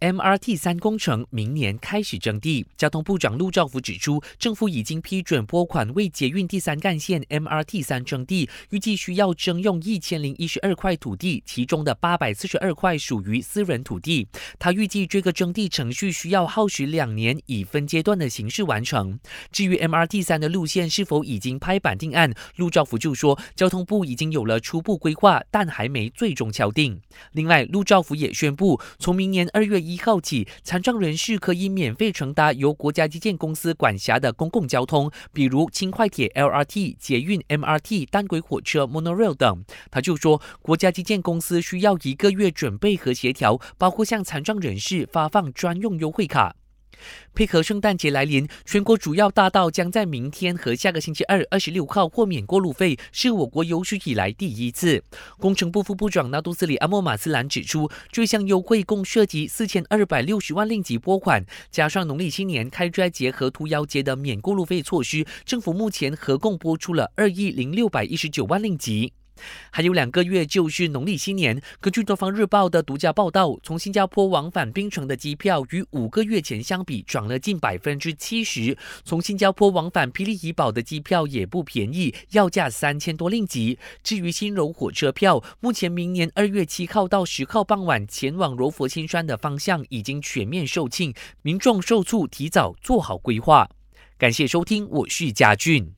MRT 三工程明年开始征地。交通部长陆兆福指出，政府已经批准拨款为捷运第三干线 MRT 三征地，预计需要征用一千零一十二块土地，其中的八百四十二块属于私人土地。他预计这个征地程序需要耗时两年，以分阶段的形式完成。至于 MRT 三的路线是否已经拍板定案，陆兆福就说，交通部已经有了初步规划，但还没最终敲定。另外，陆兆福也宣布，从明年二月一。一号起，残障人士可以免费乘搭由国家基建公司管辖的公共交通，比如轻快铁 （LRT）、捷运 （MRT）、单轨火车 （Monorail） 等。他就说，国家基建公司需要一个月准备和协调，包括向残障人士发放专用优惠卡。配合圣诞节来临，全国主要大道将在明天和下个星期二（二十六号）豁免过路费，是我国有史以来第一次。工程部副部长纳杜斯里阿莫马斯兰指出，这项优惠共涉及四千二百六十万令吉拨款，加上农历新年开斋节和屠妖节的免过路费措施，政府目前合共拨出了二亿零六百一十九万令吉。还有两个月就是农历新年。根据《东方日报》的独家报道，从新加坡往返槟城的机票与五个月前相比涨了近百分之七十。从新加坡往返霹雳怡保的机票也不便宜，要价三千多令吉。至于新柔火车票，目前明年二月七号到十号傍晚前往柔佛新山的方向已经全面售罄，民众受促提早做好规划。感谢收听，我是嘉俊。